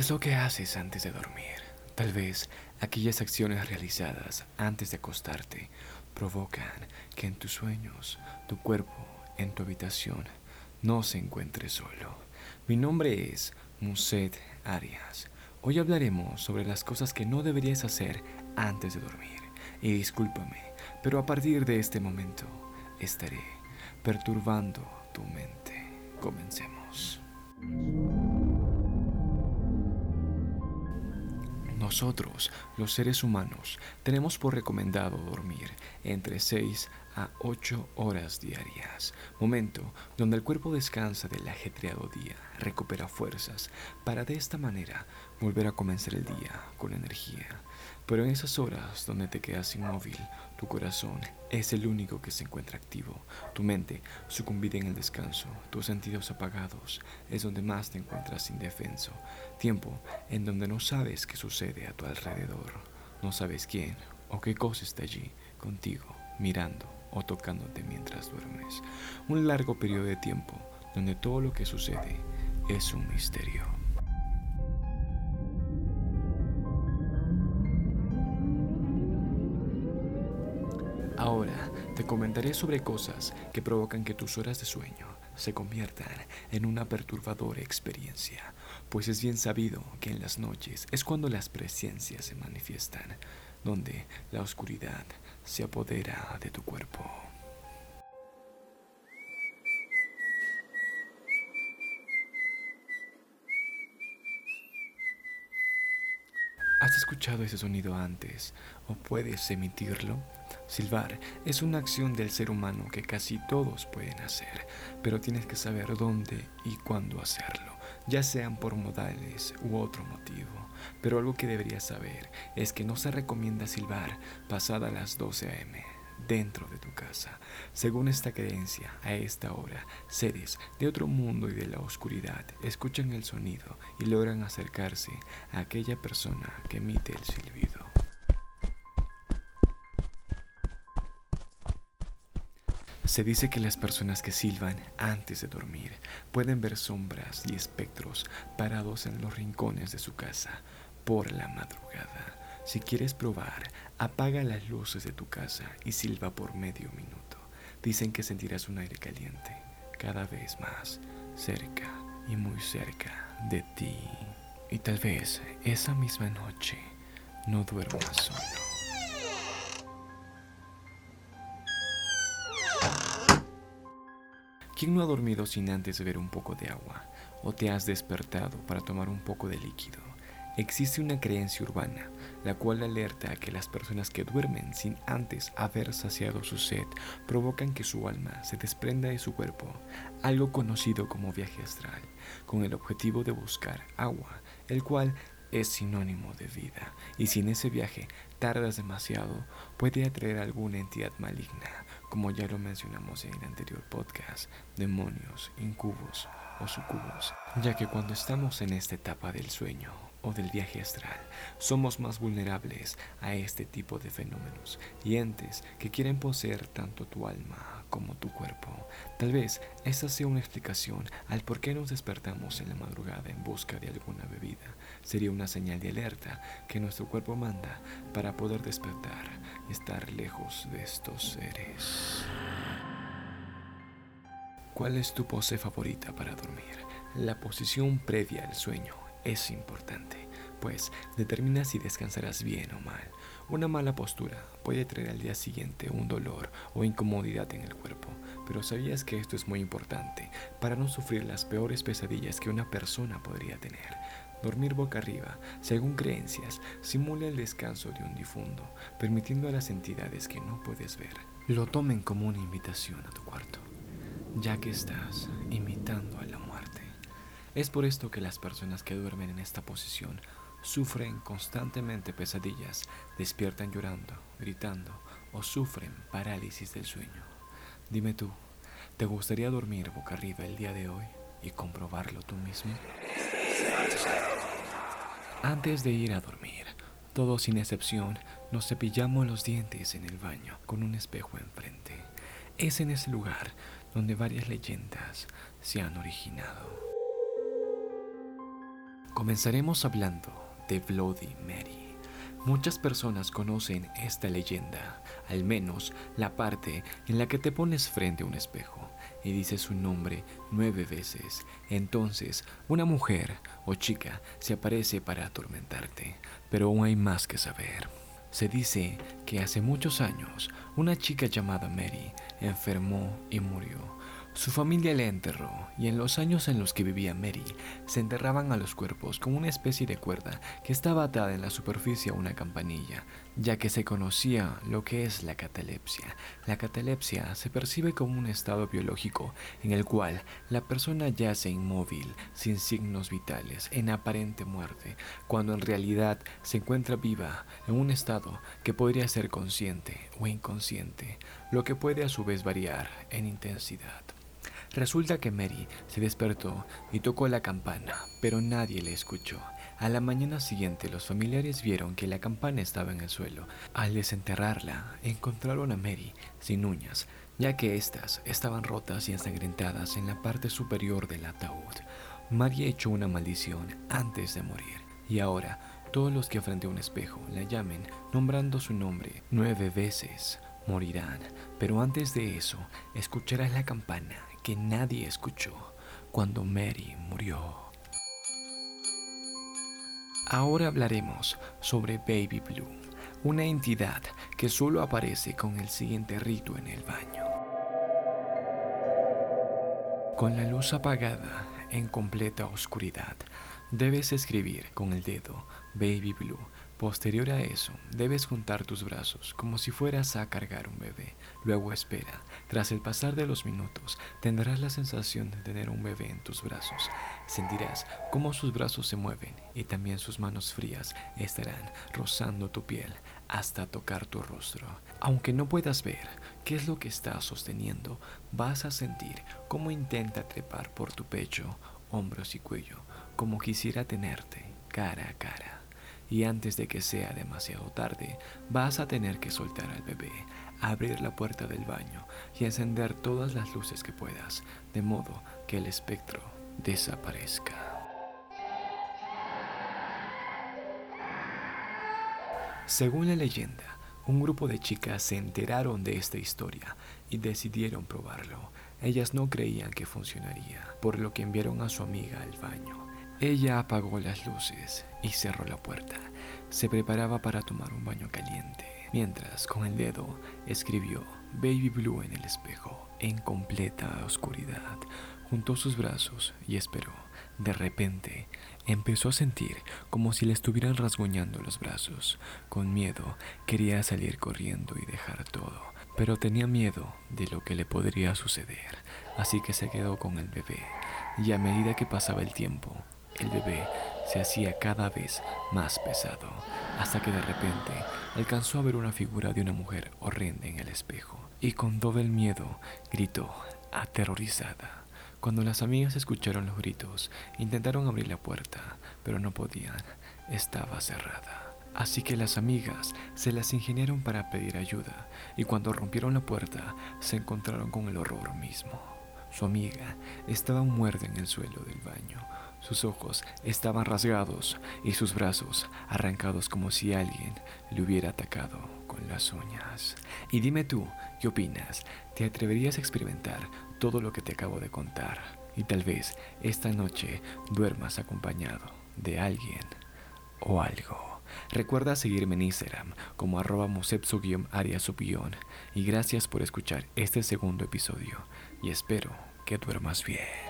¿Qué es lo que haces antes de dormir? Tal vez aquellas acciones realizadas antes de acostarte provocan que en tus sueños tu cuerpo en tu habitación no se encuentre solo. Mi nombre es Muset Arias. Hoy hablaremos sobre las cosas que no deberías hacer antes de dormir. Y discúlpame, pero a partir de este momento estaré perturbando tu mente. Comencemos. Nosotros, los seres humanos, tenemos por recomendado dormir entre 6 a 8 horas diarias, momento donde el cuerpo descansa del ajetreado día, recupera fuerzas. Para de esta manera volver a comenzar el día con energía. Pero en esas horas donde te quedas inmóvil, tu corazón es el único que se encuentra activo, tu mente sucumbida en el descanso, tus sentidos apagados, es donde más te encuentras indefenso, tiempo en donde no sabes qué sucede a tu alrededor, no sabes quién o qué cosa está allí contigo, mirando o tocándote mientras duermes. Un largo periodo de tiempo donde todo lo que sucede es un misterio. Te comentaré sobre cosas que provocan que tus horas de sueño se conviertan en una perturbadora experiencia, pues es bien sabido que en las noches es cuando las presencias se manifiestan, donde la oscuridad se apodera de tu cuerpo. ¿Has escuchado ese sonido antes o puedes emitirlo? Silbar es una acción del ser humano que casi todos pueden hacer, pero tienes que saber dónde y cuándo hacerlo, ya sean por modales u otro motivo. Pero algo que deberías saber es que no se recomienda silbar pasada las 12 am dentro de tu casa. Según esta creencia, a esta hora, seres de otro mundo y de la oscuridad escuchan el sonido y logran acercarse a aquella persona que emite el silbido. Se dice que las personas que silban antes de dormir pueden ver sombras y espectros parados en los rincones de su casa por la madrugada. Si quieres probar, apaga las luces de tu casa y silba por medio minuto. Dicen que sentirás un aire caliente cada vez más cerca y muy cerca de ti. Y tal vez esa misma noche no duermas solo. ¿Quién no ha dormido sin antes beber un poco de agua? ¿O te has despertado para tomar un poco de líquido? Existe una creencia urbana, la cual alerta a que las personas que duermen sin antes haber saciado su sed provocan que su alma se desprenda de su cuerpo, algo conocido como viaje astral, con el objetivo de buscar agua, el cual es sinónimo de vida, y si en ese viaje tardas demasiado, puede atraer alguna entidad maligna, como ya lo mencionamos en el anterior podcast, demonios, incubos sucubos, ya que cuando estamos en esta etapa del sueño o del viaje astral, somos más vulnerables a este tipo de fenómenos y entes que quieren poseer tanto tu alma como tu cuerpo. Tal vez esta sea una explicación al por qué nos despertamos en la madrugada en busca de alguna bebida. Sería una señal de alerta que nuestro cuerpo manda para poder despertar y estar lejos de estos seres. ¿Cuál es tu pose favorita para dormir? La posición previa al sueño es importante, pues determina si descansarás bien o mal. Una mala postura puede traer al día siguiente un dolor o incomodidad en el cuerpo, pero ¿sabías que esto es muy importante para no sufrir las peores pesadillas que una persona podría tener? Dormir boca arriba, según creencias, simula el descanso de un difunto, permitiendo a las entidades que no puedes ver lo tomen como una invitación a tu cuarto, ya que estás imitando a la muerte. Es por esto que las personas que duermen en esta posición sufren constantemente pesadillas, despiertan llorando, gritando o sufren parálisis del sueño. Dime tú, ¿te gustaría dormir boca arriba el día de hoy y comprobarlo tú mismo? Antes de ir a dormir, todos sin excepción nos cepillamos los dientes en el baño con un espejo enfrente. Es en ese lugar donde varias leyendas se han originado. Comenzaremos hablando de Bloody Mary. Muchas personas conocen esta leyenda, al menos la parte en la que te pones frente a un espejo y dices su nombre nueve veces. Entonces, una mujer o chica se aparece para atormentarte, pero aún hay más que saber. Se dice que hace muchos años una chica llamada Mary enfermó y murió. Su familia le enterró y en los años en los que vivía Mary se enterraban a los cuerpos con una especie de cuerda que estaba atada en la superficie a una campanilla, ya que se conocía lo que es la catalepsia. La catalepsia se percibe como un estado biológico en el cual la persona yace inmóvil, sin signos vitales, en aparente muerte, cuando en realidad se encuentra viva en un estado que podría ser consciente o inconsciente, lo que puede a su vez variar en intensidad. Resulta que Mary se despertó y tocó la campana, pero nadie le escuchó. A la mañana siguiente los familiares vieron que la campana estaba en el suelo. Al desenterrarla, encontraron a Mary sin uñas, ya que éstas estaban rotas y ensangrentadas en la parte superior del ataúd. Mary echó una maldición antes de morir, y ahora todos los que frente a un espejo la llamen nombrando su nombre nueve veces morirán, pero antes de eso escucharás la campana que nadie escuchó cuando Mary murió. Ahora hablaremos sobre Baby Blue, una entidad que solo aparece con el siguiente rito en el baño. Con la luz apagada, en completa oscuridad, debes escribir con el dedo Baby Blue Posterior a eso, debes juntar tus brazos como si fueras a cargar un bebé. Luego espera. Tras el pasar de los minutos, tendrás la sensación de tener un bebé en tus brazos. Sentirás cómo sus brazos se mueven y también sus manos frías estarán rozando tu piel hasta tocar tu rostro. Aunque no puedas ver qué es lo que está sosteniendo, vas a sentir cómo intenta trepar por tu pecho, hombros y cuello, como quisiera tenerte cara a cara y antes de que sea demasiado tarde, vas a tener que soltar al bebé, abrir la puerta del baño y encender todas las luces que puedas, de modo que el espectro desaparezca. Según la leyenda, un grupo de chicas se enteraron de esta historia y decidieron probarlo. Ellas no creían que funcionaría, por lo que enviaron a su amiga al baño. Ella apagó las luces y cerró la puerta. Se preparaba para tomar un baño caliente, mientras con el dedo escribió Baby Blue en el espejo, en completa oscuridad. Juntó sus brazos y esperó. De repente, empezó a sentir como si le estuvieran rasguñando los brazos. Con miedo, quería salir corriendo y dejar todo, pero tenía miedo de lo que le podría suceder, así que se quedó con el bebé. Y a medida que pasaba el tiempo, el bebé se hacía cada vez más pesado, hasta que de repente alcanzó a ver una figura de una mujer horrenda en el espejo, y con todo el miedo gritó, aterrorizada. Cuando las amigas escucharon los gritos, intentaron abrir la puerta, pero no podían, estaba cerrada. Así que las amigas se las ingeniaron para pedir ayuda, y cuando rompieron la puerta, se encontraron con el horror mismo. Su amiga estaba muerta en el suelo del baño, sus ojos estaban rasgados y sus brazos arrancados como si alguien le hubiera atacado con las uñas. Y dime tú, ¿qué opinas? ¿Te atreverías a experimentar todo lo que te acabo de contar? Y tal vez esta noche duermas acompañado de alguien o algo. Recuerda seguirme en Instagram como arroba y gracias por escuchar este segundo episodio y espero que duermas bien.